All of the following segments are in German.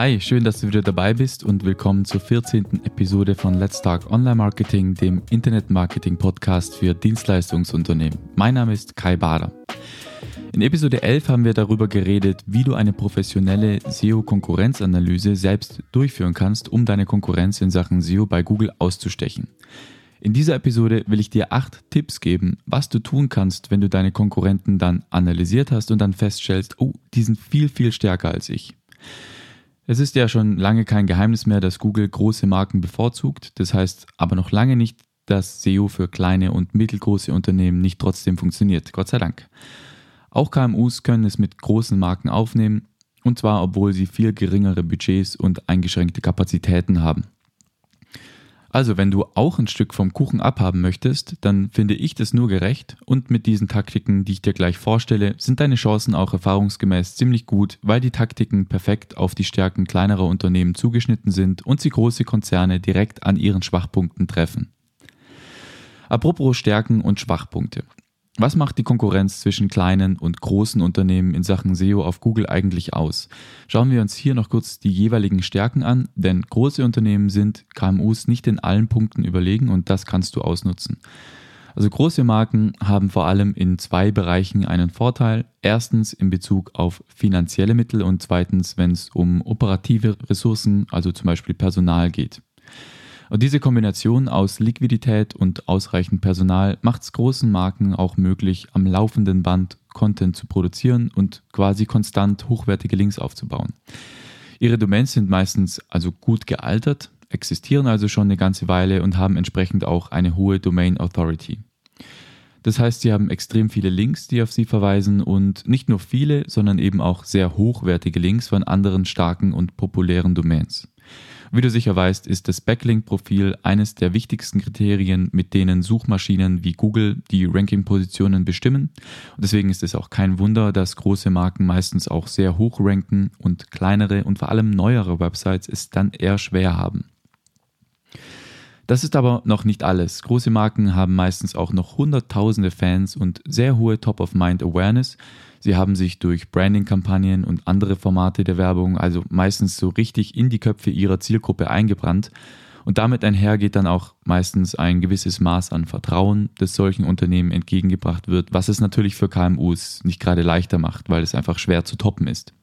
Hi, schön, dass du wieder dabei bist und willkommen zur 14. Episode von Let's Talk Online Marketing, dem Internet-Marketing-Podcast für Dienstleistungsunternehmen. Mein Name ist Kai Bader. In Episode 11 haben wir darüber geredet, wie du eine professionelle SEO-Konkurrenzanalyse selbst durchführen kannst, um deine Konkurrenz in Sachen SEO bei Google auszustechen. In dieser Episode will ich dir acht Tipps geben, was du tun kannst, wenn du deine Konkurrenten dann analysiert hast und dann feststellst, oh, die sind viel, viel stärker als ich. Es ist ja schon lange kein Geheimnis mehr, dass Google große Marken bevorzugt. Das heißt aber noch lange nicht, dass SEO für kleine und mittelgroße Unternehmen nicht trotzdem funktioniert. Gott sei Dank. Auch KMUs können es mit großen Marken aufnehmen, und zwar obwohl sie viel geringere Budgets und eingeschränkte Kapazitäten haben. Also, wenn du auch ein Stück vom Kuchen abhaben möchtest, dann finde ich das nur gerecht und mit diesen Taktiken, die ich dir gleich vorstelle, sind deine Chancen auch erfahrungsgemäß ziemlich gut, weil die Taktiken perfekt auf die Stärken kleinerer Unternehmen zugeschnitten sind und sie große Konzerne direkt an ihren Schwachpunkten treffen. Apropos Stärken und Schwachpunkte. Was macht die Konkurrenz zwischen kleinen und großen Unternehmen in Sachen SEO auf Google eigentlich aus? Schauen wir uns hier noch kurz die jeweiligen Stärken an, denn große Unternehmen sind KMUs nicht in allen Punkten überlegen und das kannst du ausnutzen. Also große Marken haben vor allem in zwei Bereichen einen Vorteil. Erstens in Bezug auf finanzielle Mittel und zweitens, wenn es um operative Ressourcen, also zum Beispiel Personal geht. Und diese Kombination aus Liquidität und ausreichend Personal macht es großen Marken auch möglich, am laufenden Band Content zu produzieren und quasi konstant hochwertige Links aufzubauen. Ihre Domains sind meistens also gut gealtert, existieren also schon eine ganze Weile und haben entsprechend auch eine hohe Domain Authority. Das heißt, sie haben extrem viele Links, die auf sie verweisen und nicht nur viele, sondern eben auch sehr hochwertige Links von anderen starken und populären Domains. Wie du sicher weißt, ist das Backlink-Profil eines der wichtigsten Kriterien, mit denen Suchmaschinen wie Google die Ranking-Positionen bestimmen. Und deswegen ist es auch kein Wunder, dass große Marken meistens auch sehr hoch ranken und kleinere und vor allem neuere Websites es dann eher schwer haben. Das ist aber noch nicht alles. Große Marken haben meistens auch noch hunderttausende Fans und sehr hohe Top-of-Mind-Awareness. Sie haben sich durch Branding-Kampagnen und andere Formate der Werbung also meistens so richtig in die Köpfe ihrer Zielgruppe eingebrannt. Und damit einher geht dann auch meistens ein gewisses Maß an Vertrauen, das solchen Unternehmen entgegengebracht wird, was es natürlich für KMUs nicht gerade leichter macht, weil es einfach schwer zu toppen ist.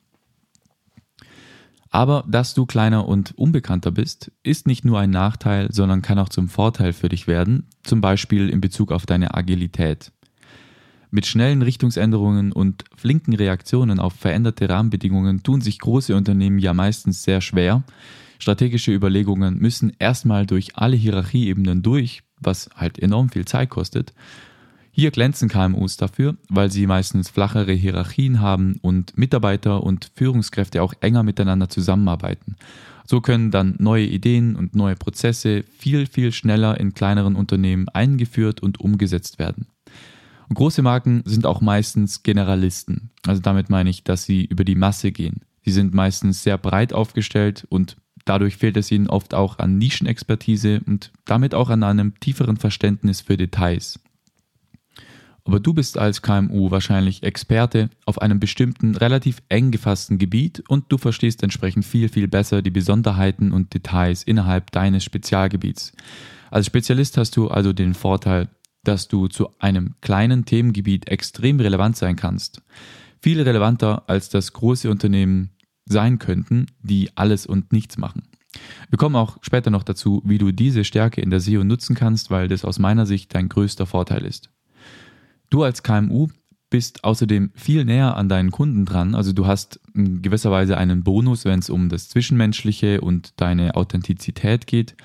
Aber dass du kleiner und unbekannter bist, ist nicht nur ein Nachteil, sondern kann auch zum Vorteil für dich werden, zum Beispiel in Bezug auf deine Agilität. Mit schnellen Richtungsänderungen und flinken Reaktionen auf veränderte Rahmenbedingungen tun sich große Unternehmen ja meistens sehr schwer. Strategische Überlegungen müssen erstmal durch alle Hierarchieebenen durch, was halt enorm viel Zeit kostet. Hier glänzen KMUs dafür, weil sie meistens flachere Hierarchien haben und Mitarbeiter und Führungskräfte auch enger miteinander zusammenarbeiten. So können dann neue Ideen und neue Prozesse viel, viel schneller in kleineren Unternehmen eingeführt und umgesetzt werden. Und große Marken sind auch meistens Generalisten. Also damit meine ich, dass sie über die Masse gehen. Sie sind meistens sehr breit aufgestellt und dadurch fehlt es ihnen oft auch an Nischenexpertise und damit auch an einem tieferen Verständnis für Details. Aber du bist als KMU wahrscheinlich Experte auf einem bestimmten, relativ eng gefassten Gebiet und du verstehst entsprechend viel, viel besser die Besonderheiten und Details innerhalb deines Spezialgebiets. Als Spezialist hast du also den Vorteil, dass du zu einem kleinen Themengebiet extrem relevant sein kannst. Viel relevanter als das große Unternehmen sein könnten, die alles und nichts machen. Wir kommen auch später noch dazu, wie du diese Stärke in der SEO nutzen kannst, weil das aus meiner Sicht dein größter Vorteil ist. Du als KMU bist außerdem viel näher an deinen Kunden dran. Also du hast in gewisser Weise einen Bonus, wenn es um das Zwischenmenschliche und deine Authentizität geht.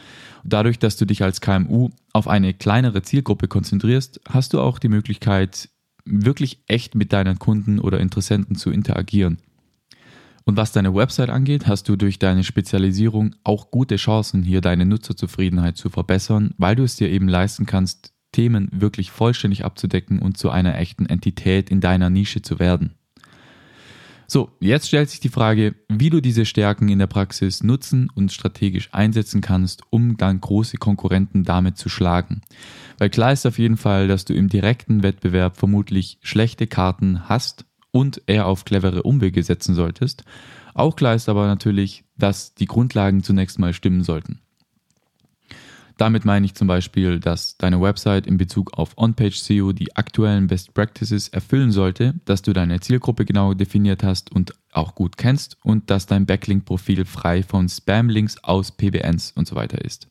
Dadurch, dass du dich als KMU auf eine kleinere Zielgruppe konzentrierst, hast du auch die Möglichkeit, wirklich echt mit deinen Kunden oder Interessenten zu interagieren. Und was deine Website angeht, hast du durch deine Spezialisierung auch gute Chancen, hier deine Nutzerzufriedenheit zu verbessern, weil du es dir eben leisten kannst, Themen wirklich vollständig abzudecken und zu einer echten Entität in deiner Nische zu werden. So, jetzt stellt sich die Frage, wie du diese Stärken in der Praxis nutzen und strategisch einsetzen kannst, um dann große Konkurrenten damit zu schlagen. Weil klar ist auf jeden Fall, dass du im direkten Wettbewerb vermutlich schlechte Karten hast und eher auf clevere Umwege setzen solltest. Auch klar ist aber natürlich, dass die Grundlagen zunächst mal stimmen sollten. Damit meine ich zum Beispiel, dass deine Website in Bezug auf On-Page SEO die aktuellen Best Practices erfüllen sollte, dass du deine Zielgruppe genau definiert hast und auch gut kennst und dass dein Backlink-Profil frei von Spam-Links aus PBNs und so weiter ist.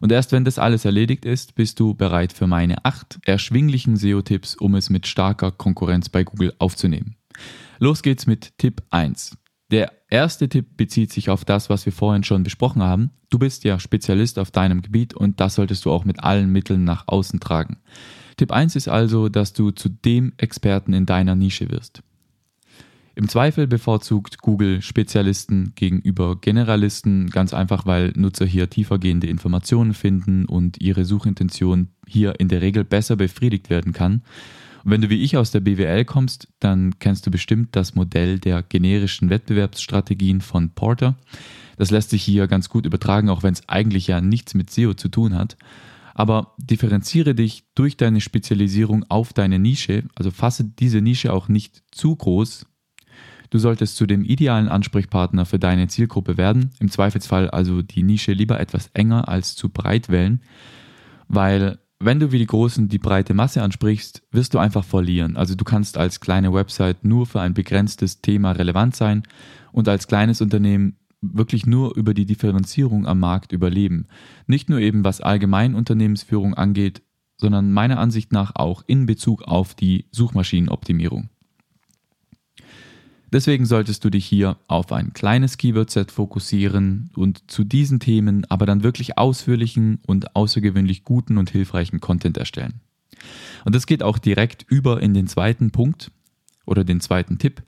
Und erst wenn das alles erledigt ist, bist du bereit für meine acht erschwinglichen SEO-Tipps, um es mit starker Konkurrenz bei Google aufzunehmen. Los geht's mit Tipp 1. Der erste Tipp bezieht sich auf das, was wir vorhin schon besprochen haben. Du bist ja Spezialist auf deinem Gebiet und das solltest du auch mit allen Mitteln nach außen tragen. Tipp 1 ist also, dass du zu dem Experten in deiner Nische wirst. Im Zweifel bevorzugt Google Spezialisten gegenüber Generalisten, ganz einfach, weil Nutzer hier tiefergehende Informationen finden und ihre Suchintention hier in der Regel besser befriedigt werden kann. Und wenn du wie ich aus der BWL kommst, dann kennst du bestimmt das Modell der generischen Wettbewerbsstrategien von Porter. Das lässt sich hier ganz gut übertragen, auch wenn es eigentlich ja nichts mit SEO zu tun hat. Aber differenziere dich durch deine Spezialisierung auf deine Nische, also fasse diese Nische auch nicht zu groß, Du solltest zu dem idealen Ansprechpartner für deine Zielgruppe werden, im Zweifelsfall also die Nische lieber etwas enger als zu breit wählen, weil wenn du wie die Großen die breite Masse ansprichst, wirst du einfach verlieren. Also du kannst als kleine Website nur für ein begrenztes Thema relevant sein und als kleines Unternehmen wirklich nur über die Differenzierung am Markt überleben. Nicht nur eben was allgemein Unternehmensführung angeht, sondern meiner Ansicht nach auch in Bezug auf die Suchmaschinenoptimierung. Deswegen solltest du dich hier auf ein kleines Keyword-Set fokussieren und zu diesen Themen aber dann wirklich ausführlichen und außergewöhnlich guten und hilfreichen Content erstellen. Und das geht auch direkt über in den zweiten Punkt oder den zweiten Tipp,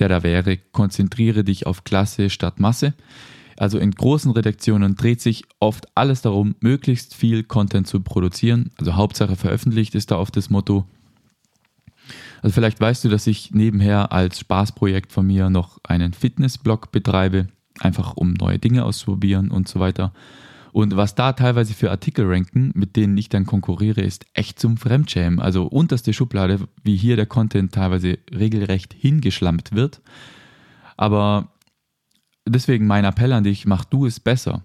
der da wäre, konzentriere dich auf Klasse statt Masse. Also in großen Redaktionen dreht sich oft alles darum, möglichst viel Content zu produzieren. Also Hauptsache veröffentlicht ist da oft das Motto. Also vielleicht weißt du, dass ich nebenher als Spaßprojekt von mir noch einen Fitnessblog betreibe, einfach um neue Dinge auszuprobieren und so weiter. Und was da teilweise für Artikel ranken, mit denen ich dann konkurriere, ist echt zum Fremdschämen. Also unterste Schublade, wie hier der Content teilweise regelrecht hingeschlampt wird. Aber deswegen mein Appell an dich, mach du es besser.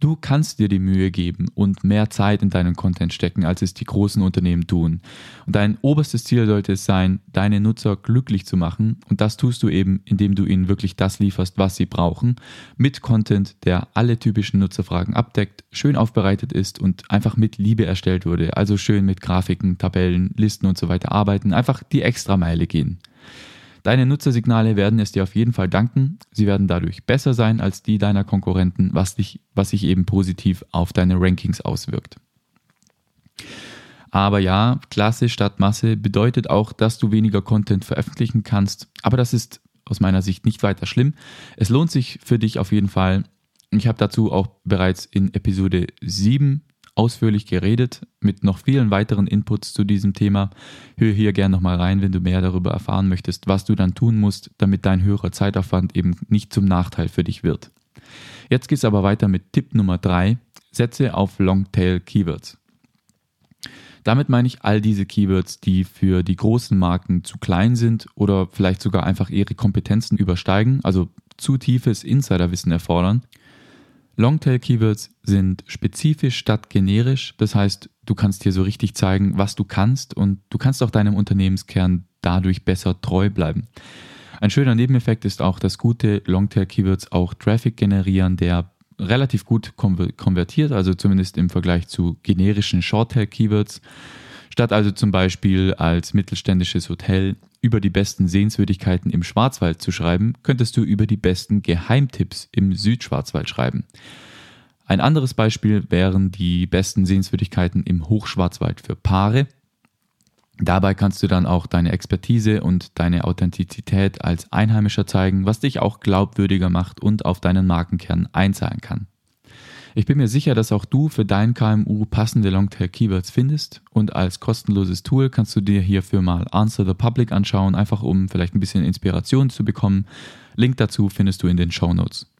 Du kannst dir die Mühe geben und mehr Zeit in deinen Content stecken, als es die großen Unternehmen tun. Und dein oberstes Ziel sollte es sein, deine Nutzer glücklich zu machen. Und das tust du eben, indem du ihnen wirklich das lieferst, was sie brauchen, mit Content, der alle typischen Nutzerfragen abdeckt, schön aufbereitet ist und einfach mit Liebe erstellt wurde. Also schön mit Grafiken, Tabellen, Listen und so weiter arbeiten, einfach die Extrameile gehen. Deine Nutzersignale werden es dir auf jeden Fall danken. Sie werden dadurch besser sein als die deiner Konkurrenten, was, dich, was sich eben positiv auf deine Rankings auswirkt. Aber ja, Klasse statt Masse bedeutet auch, dass du weniger Content veröffentlichen kannst. Aber das ist aus meiner Sicht nicht weiter schlimm. Es lohnt sich für dich auf jeden Fall. Ich habe dazu auch bereits in Episode 7 ausführlich geredet mit noch vielen weiteren Inputs zu diesem Thema. Hör hier gerne nochmal rein, wenn du mehr darüber erfahren möchtest, was du dann tun musst, damit dein höherer Zeitaufwand eben nicht zum Nachteil für dich wird. Jetzt geht es aber weiter mit Tipp Nummer 3. Setze auf Longtail Keywords. Damit meine ich all diese Keywords, die für die großen Marken zu klein sind oder vielleicht sogar einfach ihre Kompetenzen übersteigen, also zu tiefes Insiderwissen erfordern Longtail-Keywords sind spezifisch statt generisch. Das heißt, du kannst hier so richtig zeigen, was du kannst und du kannst auch deinem Unternehmenskern dadurch besser treu bleiben. Ein schöner Nebeneffekt ist auch, dass gute Longtail-Keywords auch Traffic generieren, der relativ gut konvertiert, also zumindest im Vergleich zu generischen Shorttail-Keywords. Statt also zum Beispiel als mittelständisches Hotel über die besten Sehenswürdigkeiten im Schwarzwald zu schreiben, könntest du über die besten Geheimtipps im Südschwarzwald schreiben. Ein anderes Beispiel wären die besten Sehenswürdigkeiten im Hochschwarzwald für Paare. Dabei kannst du dann auch deine Expertise und deine Authentizität als Einheimischer zeigen, was dich auch glaubwürdiger macht und auf deinen Markenkern einzahlen kann. Ich bin mir sicher, dass auch du für dein KMU passende Longtail-Keywords findest und als kostenloses Tool kannst du dir hierfür mal Answer the Public anschauen, einfach um vielleicht ein bisschen Inspiration zu bekommen. Link dazu findest du in den Show Notes.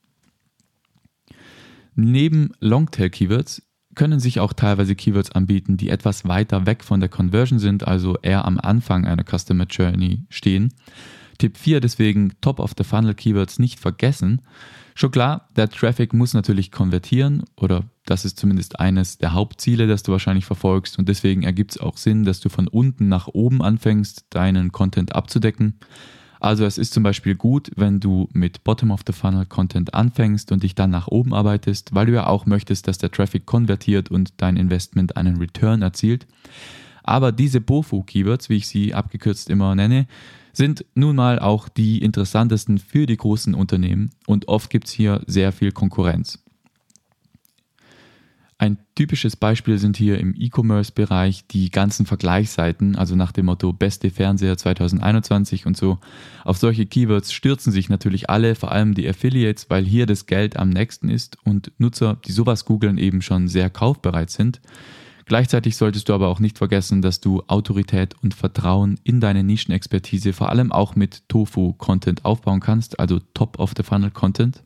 Neben Longtail-Keywords können sich auch teilweise Keywords anbieten, die etwas weiter weg von der Conversion sind, also eher am Anfang einer Customer Journey stehen. Tipp 4 deswegen Top of the Funnel Keywords nicht vergessen. Schon klar, der Traffic muss natürlich konvertieren oder das ist zumindest eines der Hauptziele, das du wahrscheinlich verfolgst und deswegen ergibt es auch Sinn, dass du von unten nach oben anfängst, deinen Content abzudecken. Also es ist zum Beispiel gut, wenn du mit Bottom-of-the-Funnel-Content anfängst und dich dann nach oben arbeitest, weil du ja auch möchtest, dass der Traffic konvertiert und dein Investment einen Return erzielt. Aber diese BOFU-Keywords, wie ich sie abgekürzt immer nenne, sind nun mal auch die interessantesten für die großen Unternehmen und oft gibt es hier sehr viel Konkurrenz. Ein typisches Beispiel sind hier im E-Commerce-Bereich die ganzen Vergleichsseiten, also nach dem Motto beste Fernseher 2021 und so. Auf solche Keywords stürzen sich natürlich alle, vor allem die Affiliates, weil hier das Geld am nächsten ist und Nutzer, die sowas googeln, eben schon sehr kaufbereit sind. Gleichzeitig solltest du aber auch nicht vergessen, dass du Autorität und Vertrauen in deine Nischenexpertise vor allem auch mit Tofu-Content aufbauen kannst, also Top-of-the-Funnel-Content.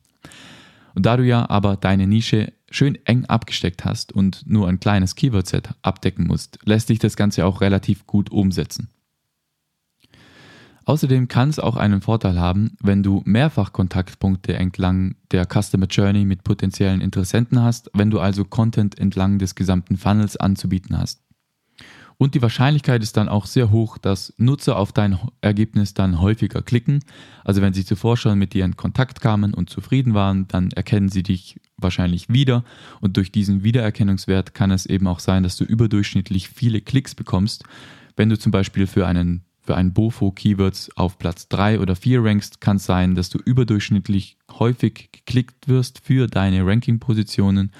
Und da du ja aber deine Nische schön eng abgesteckt hast und nur ein kleines Keyword-Set abdecken musst, lässt sich das Ganze auch relativ gut umsetzen. Außerdem kann es auch einen Vorteil haben, wenn du mehrfach Kontaktpunkte entlang der Customer Journey mit potenziellen Interessenten hast, wenn du also Content entlang des gesamten Funnels anzubieten hast. Und die Wahrscheinlichkeit ist dann auch sehr hoch, dass Nutzer auf dein Ergebnis dann häufiger klicken. Also wenn sie zuvor schon mit dir in Kontakt kamen und zufrieden waren, dann erkennen sie dich wahrscheinlich wieder. Und durch diesen Wiedererkennungswert kann es eben auch sein, dass du überdurchschnittlich viele Klicks bekommst. Wenn du zum Beispiel für einen für ein Bofo-Keywords auf Platz 3 oder 4 rankst, kann es sein, dass du überdurchschnittlich häufig geklickt wirst für deine Ranking-Positionen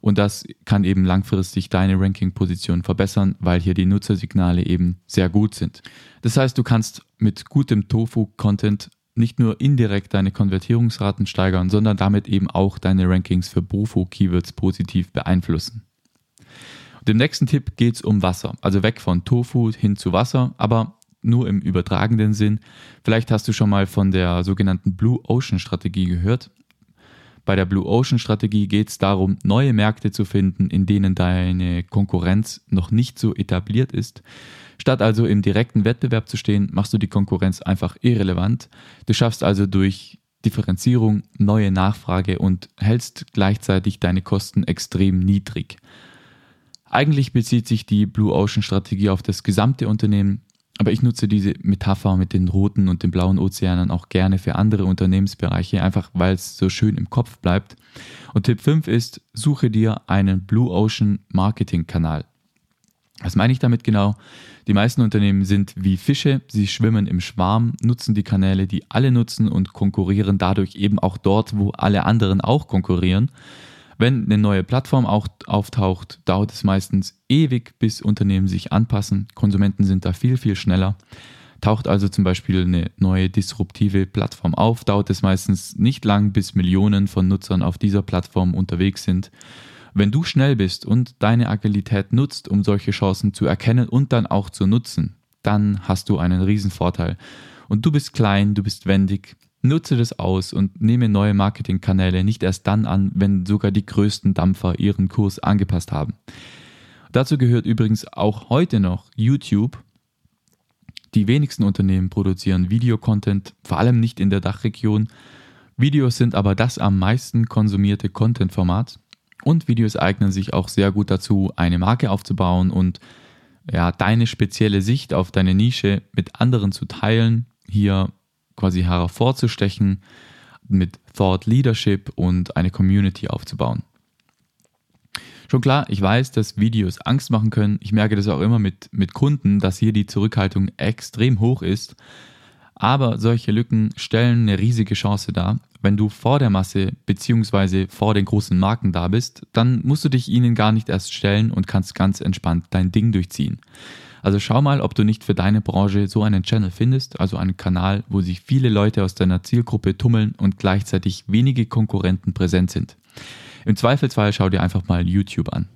und das kann eben langfristig deine Ranking-Position verbessern, weil hier die Nutzersignale eben sehr gut sind. Das heißt, du kannst mit gutem Tofu-Content nicht nur indirekt deine Konvertierungsraten steigern, sondern damit eben auch deine Rankings für Bofo-Keywords positiv beeinflussen. Und Im nächsten Tipp geht es um Wasser, also weg von Tofu hin zu Wasser, aber nur im übertragenen Sinn. Vielleicht hast du schon mal von der sogenannten Blue Ocean Strategie gehört. Bei der Blue Ocean Strategie geht es darum, neue Märkte zu finden, in denen deine Konkurrenz noch nicht so etabliert ist. Statt also im direkten Wettbewerb zu stehen, machst du die Konkurrenz einfach irrelevant. Du schaffst also durch Differenzierung neue Nachfrage und hältst gleichzeitig deine Kosten extrem niedrig. Eigentlich bezieht sich die Blue Ocean Strategie auf das gesamte Unternehmen, aber ich nutze diese Metapher mit den roten und den blauen Ozeanen auch gerne für andere Unternehmensbereiche, einfach weil es so schön im Kopf bleibt. Und Tipp 5 ist, suche dir einen Blue Ocean Marketing Kanal. Was meine ich damit genau? Die meisten Unternehmen sind wie Fische, sie schwimmen im Schwarm, nutzen die Kanäle, die alle nutzen und konkurrieren dadurch eben auch dort, wo alle anderen auch konkurrieren. Wenn eine neue Plattform auch auftaucht, dauert es meistens ewig, bis Unternehmen sich anpassen. Konsumenten sind da viel, viel schneller. Taucht also zum Beispiel eine neue disruptive Plattform auf, dauert es meistens nicht lang, bis Millionen von Nutzern auf dieser Plattform unterwegs sind. Wenn du schnell bist und deine Agilität nutzt, um solche Chancen zu erkennen und dann auch zu nutzen, dann hast du einen riesen Vorteil. Und du bist klein, du bist wendig, Nutze das aus und nehme neue Marketingkanäle nicht erst dann an, wenn sogar die größten Dampfer ihren Kurs angepasst haben. Dazu gehört übrigens auch heute noch YouTube. Die wenigsten Unternehmen produzieren Videocontent, vor allem nicht in der Dachregion. Videos sind aber das am meisten konsumierte Content-Format und Videos eignen sich auch sehr gut dazu, eine Marke aufzubauen und ja, deine spezielle Sicht auf deine Nische mit anderen zu teilen, hier quasi hervorzustechen, mit Thought Leadership und eine Community aufzubauen. Schon klar, ich weiß, dass Videos Angst machen können. Ich merke das auch immer mit, mit Kunden, dass hier die Zurückhaltung extrem hoch ist. Aber solche Lücken stellen eine riesige Chance dar. Wenn du vor der Masse bzw. vor den großen Marken da bist, dann musst du dich ihnen gar nicht erst stellen und kannst ganz entspannt dein Ding durchziehen. Also schau mal, ob du nicht für deine Branche so einen Channel findest, also einen Kanal, wo sich viele Leute aus deiner Zielgruppe tummeln und gleichzeitig wenige Konkurrenten präsent sind. Im Zweifelsfall schau dir einfach mal YouTube an.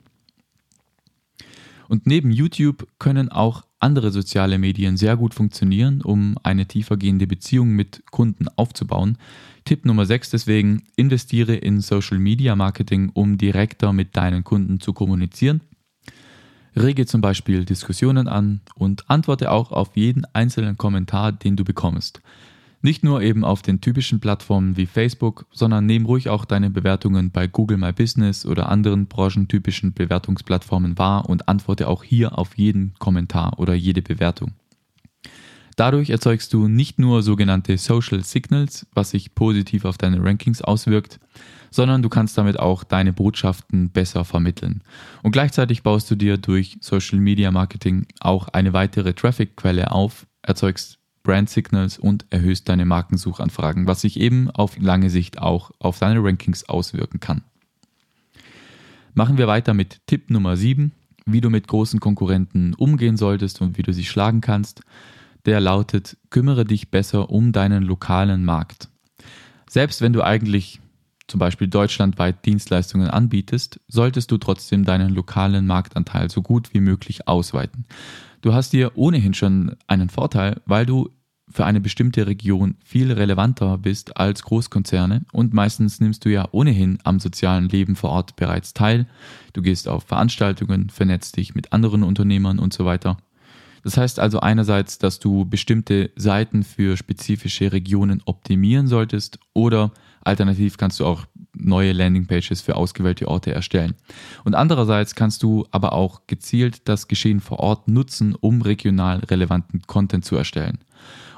Und neben YouTube können auch andere soziale Medien sehr gut funktionieren, um eine tiefergehende Beziehung mit Kunden aufzubauen. Tipp Nummer 6 deswegen, investiere in Social Media Marketing, um direkter mit deinen Kunden zu kommunizieren Rege zum Beispiel Diskussionen an und antworte auch auf jeden einzelnen Kommentar, den du bekommst. Nicht nur eben auf den typischen Plattformen wie Facebook, sondern nehm ruhig auch deine Bewertungen bei Google My Business oder anderen branchentypischen Bewertungsplattformen wahr und antworte auch hier auf jeden Kommentar oder jede Bewertung. Dadurch erzeugst du nicht nur sogenannte Social Signals, was sich positiv auf deine Rankings auswirkt, sondern du kannst damit auch deine Botschaften besser vermitteln. Und gleichzeitig baust du dir durch Social Media Marketing auch eine weitere Traffic-Quelle auf, erzeugst Brand Signals und erhöhst deine Markensuchanfragen, was sich eben auf lange Sicht auch auf deine Rankings auswirken kann. Machen wir weiter mit Tipp Nummer 7, wie du mit großen Konkurrenten umgehen solltest und wie du sie schlagen kannst. Der lautet, kümmere dich besser um deinen lokalen Markt. Selbst wenn du eigentlich zum Beispiel deutschlandweit Dienstleistungen anbietest, solltest du trotzdem deinen lokalen Marktanteil so gut wie möglich ausweiten. Du hast dir ohnehin schon einen Vorteil, weil du für eine bestimmte Region viel relevanter bist als Großkonzerne und meistens nimmst du ja ohnehin am sozialen Leben vor Ort bereits teil. Du gehst auf Veranstaltungen, vernetzt dich mit anderen Unternehmern und so weiter. Das heißt also einerseits, dass du bestimmte Seiten für spezifische Regionen optimieren solltest oder alternativ kannst du auch neue Landingpages für ausgewählte Orte erstellen. Und andererseits kannst du aber auch gezielt das Geschehen vor Ort nutzen, um regional relevanten Content zu erstellen.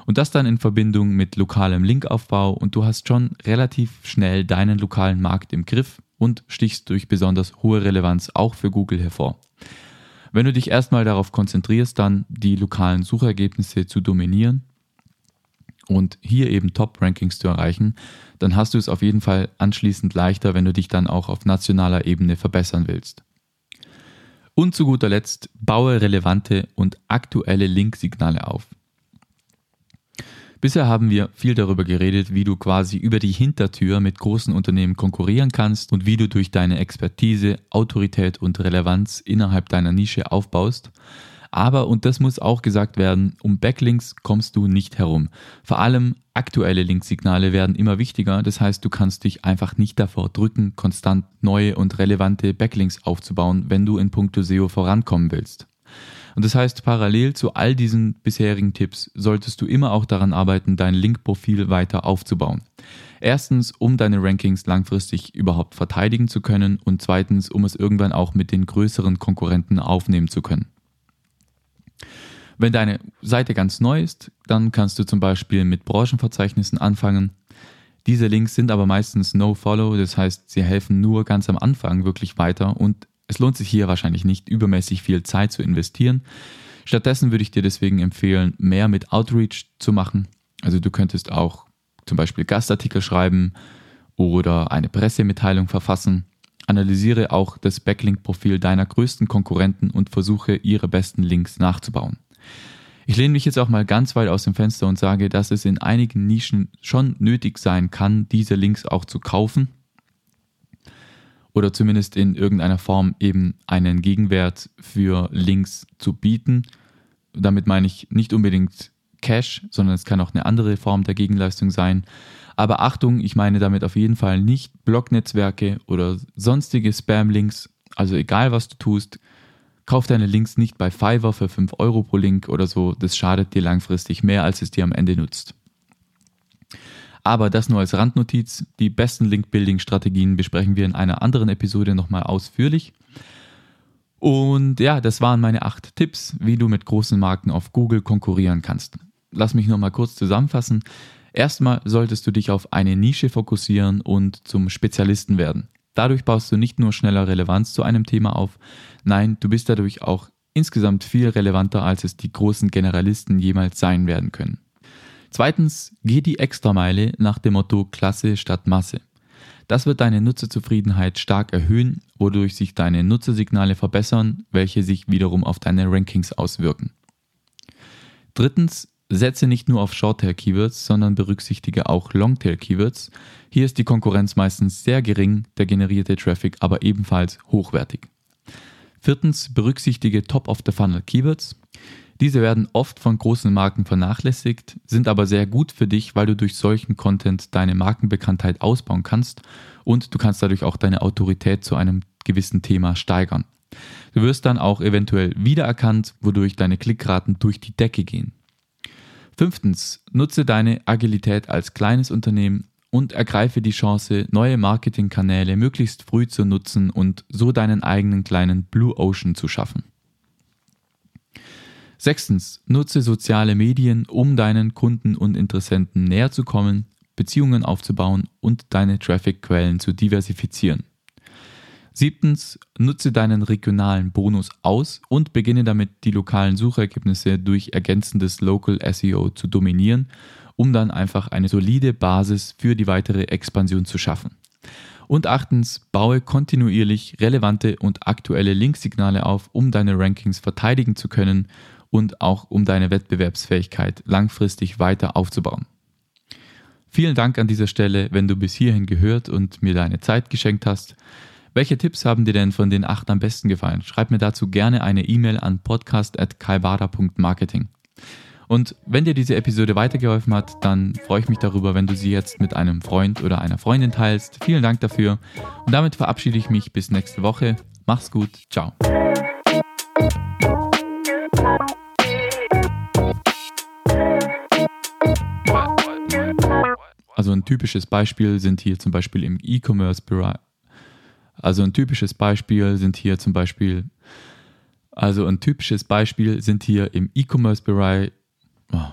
Und das dann in Verbindung mit lokalem Linkaufbau und du hast schon relativ schnell deinen lokalen Markt im Griff und stichst durch besonders hohe Relevanz auch für Google hervor. Wenn du dich erstmal darauf konzentrierst, dann die lokalen Suchergebnisse zu dominieren und hier eben Top-Rankings zu erreichen, dann hast du es auf jeden Fall anschließend leichter, wenn du dich dann auch auf nationaler Ebene verbessern willst. Und zu guter Letzt, baue relevante und aktuelle Linksignale auf. Bisher haben wir viel darüber geredet, wie du quasi über die Hintertür mit großen Unternehmen konkurrieren kannst und wie du durch deine Expertise, Autorität und Relevanz innerhalb deiner Nische aufbaust. Aber, und das muss auch gesagt werden, um Backlinks kommst du nicht herum. Vor allem aktuelle Linksignale werden immer wichtiger. Das heißt, du kannst dich einfach nicht davor drücken, konstant neue und relevante Backlinks aufzubauen, wenn du in puncto SEO vorankommen willst. Und das heißt, parallel zu all diesen bisherigen Tipps solltest du immer auch daran arbeiten, dein Linkprofil weiter aufzubauen. Erstens, um deine Rankings langfristig überhaupt verteidigen zu können und zweitens, um es irgendwann auch mit den größeren Konkurrenten aufnehmen zu können. Wenn deine Seite ganz neu ist, dann kannst du zum Beispiel mit Branchenverzeichnissen anfangen. Diese Links sind aber meistens No-Follow, das heißt, sie helfen nur ganz am Anfang wirklich weiter und es lohnt sich hier wahrscheinlich nicht übermäßig viel Zeit zu investieren. Stattdessen würde ich dir deswegen empfehlen, mehr mit Outreach zu machen. Also du könntest auch zum Beispiel Gastartikel schreiben oder eine Pressemitteilung verfassen Analysiere auch das Backlink-Profil deiner größten Konkurrenten und versuche ihre besten Links nachzubauen. Ich lehne mich jetzt auch mal ganz weit aus dem Fenster und sage, dass es in einigen Nischen schon nötig sein kann, diese Links auch zu kaufen oder zumindest in irgendeiner Form eben einen Gegenwert für Links zu bieten. Damit meine ich nicht unbedingt Cash, sondern es kann auch eine andere Form der Gegenleistung sein. Aber Achtung, ich meine damit auf jeden Fall nicht Blognetzwerke oder sonstige Spam-Links. Also egal was du tust, kauf deine Links nicht bei Fiverr für 5 Euro pro Link oder so. Das schadet dir langfristig mehr, als es dir am Ende nutzt. Aber das nur als Randnotiz. Die besten Link-Building-Strategien besprechen wir in einer anderen Episode nochmal ausführlich. Und ja, das waren meine acht Tipps, wie du mit großen Marken auf Google konkurrieren kannst. Lass mich nochmal kurz zusammenfassen. Erstmal solltest du dich auf eine Nische fokussieren und zum Spezialisten werden. Dadurch baust du nicht nur schneller Relevanz zu einem Thema auf, nein, du bist dadurch auch insgesamt viel relevanter, als es die großen Generalisten jemals sein werden können. Zweitens, geh die Extrameile nach dem Motto Klasse statt Masse. Das wird deine Nutzerzufriedenheit stark erhöhen, wodurch sich deine Nutzersignale verbessern, welche sich wiederum auf deine Rankings auswirken. Drittens, Setze nicht nur auf Shorttail-Keywords, sondern berücksichtige auch Longtail-Keywords. Hier ist die Konkurrenz meistens sehr gering, der generierte Traffic aber ebenfalls hochwertig. Viertens, berücksichtige Top-of-the-Funnel-Keywords. Diese werden oft von großen Marken vernachlässigt, sind aber sehr gut für dich, weil du durch solchen Content deine Markenbekanntheit ausbauen kannst und du kannst dadurch auch deine Autorität zu einem gewissen Thema steigern. Du wirst dann auch eventuell wiedererkannt, wodurch deine Klickraten durch die Decke gehen. Fünftens, nutze deine Agilität als kleines Unternehmen und ergreife die Chance, neue Marketingkanäle möglichst früh zu nutzen und so deinen eigenen kleinen Blue Ocean zu schaffen. Sechstens, nutze soziale Medien, um deinen Kunden und Interessenten näher zu kommen, Beziehungen aufzubauen und deine Traffic-Quellen zu diversifizieren. Siebtens, nutze deinen regionalen Bonus aus und beginne damit, die lokalen Suchergebnisse durch ergänzendes Local SEO zu dominieren, um dann einfach eine solide Basis für die weitere Expansion zu schaffen. Und achtens, baue kontinuierlich relevante und aktuelle Linksignale auf, um deine Rankings verteidigen zu können und auch um deine Wettbewerbsfähigkeit langfristig weiter aufzubauen. Vielen Dank an dieser Stelle, wenn du bis hierhin gehört und mir deine Zeit geschenkt hast. Welche Tipps haben dir denn von den acht am besten gefallen? Schreib mir dazu gerne eine E-Mail an podcast.kaibada.marketing. Und wenn dir diese Episode weitergeholfen hat, dann freue ich mich darüber, wenn du sie jetzt mit einem Freund oder einer Freundin teilst. Vielen Dank dafür. Und damit verabschiede ich mich bis nächste Woche. Mach's gut. Ciao. Also ein typisches Beispiel sind hier zum Beispiel im E-Commerce-Bereich also ein typisches Beispiel sind hier zum Beispiel, also ein typisches Beispiel sind hier im E-Commerce-Bereich, oh,